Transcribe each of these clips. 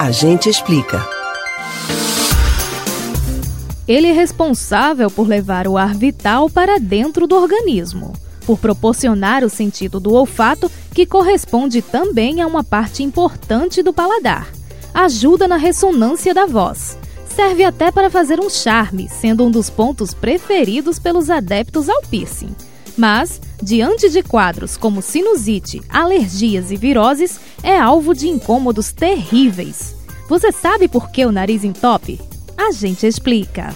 A gente explica. Ele é responsável por levar o ar vital para dentro do organismo, por proporcionar o sentido do olfato, que corresponde também a uma parte importante do paladar. Ajuda na ressonância da voz. Serve até para fazer um charme, sendo um dos pontos preferidos pelos adeptos ao piercing. Mas, diante de quadros como sinusite, alergias e viroses, é alvo de incômodos terríveis. Você sabe por que o nariz entope? A gente explica.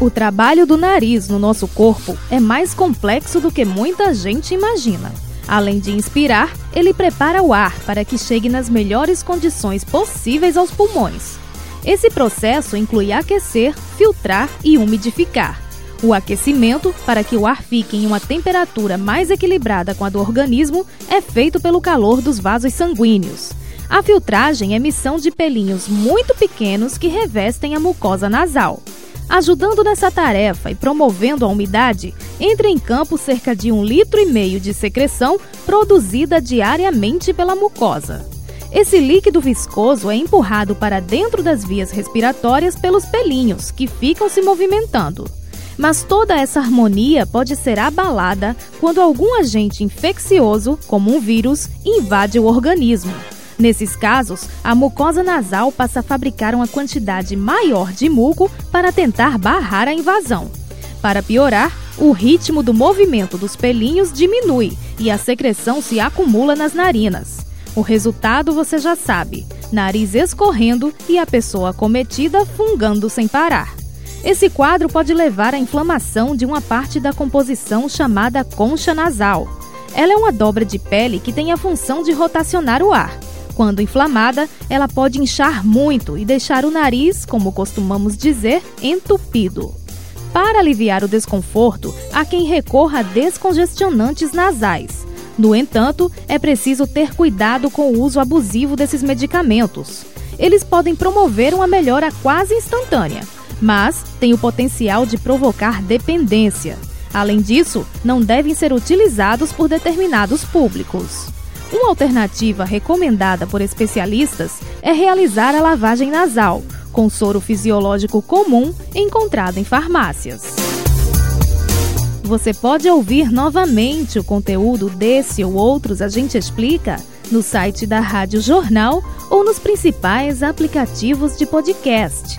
O trabalho do nariz no nosso corpo é mais complexo do que muita gente imagina. Além de inspirar, ele prepara o ar para que chegue nas melhores condições possíveis aos pulmões. Esse processo inclui aquecer, filtrar e umidificar. O aquecimento, para que o ar fique em uma temperatura mais equilibrada com a do organismo, é feito pelo calor dos vasos sanguíneos. A filtragem é emissão de pelinhos muito pequenos que revestem a mucosa nasal. Ajudando nessa tarefa e promovendo a umidade, entra em campo cerca de um litro e meio de secreção produzida diariamente pela mucosa. Esse líquido viscoso é empurrado para dentro das vias respiratórias pelos pelinhos, que ficam se movimentando. Mas toda essa harmonia pode ser abalada quando algum agente infeccioso, como um vírus, invade o organismo. Nesses casos, a mucosa nasal passa a fabricar uma quantidade maior de muco para tentar barrar a invasão. Para piorar, o ritmo do movimento dos pelinhos diminui e a secreção se acumula nas narinas. O resultado você já sabe: nariz escorrendo e a pessoa acometida fungando sem parar. Esse quadro pode levar à inflamação de uma parte da composição chamada concha nasal. Ela é uma dobra de pele que tem a função de rotacionar o ar. Quando inflamada, ela pode inchar muito e deixar o nariz, como costumamos dizer, entupido. Para aliviar o desconforto, há quem recorra a descongestionantes nasais. No entanto, é preciso ter cuidado com o uso abusivo desses medicamentos. Eles podem promover uma melhora quase instantânea, mas têm o potencial de provocar dependência. Além disso, não devem ser utilizados por determinados públicos. Uma alternativa recomendada por especialistas é realizar a lavagem nasal, com soro fisiológico comum encontrado em farmácias. Você pode ouvir novamente o conteúdo desse ou outros A Gente Explica no site da Rádio Jornal ou nos principais aplicativos de podcast: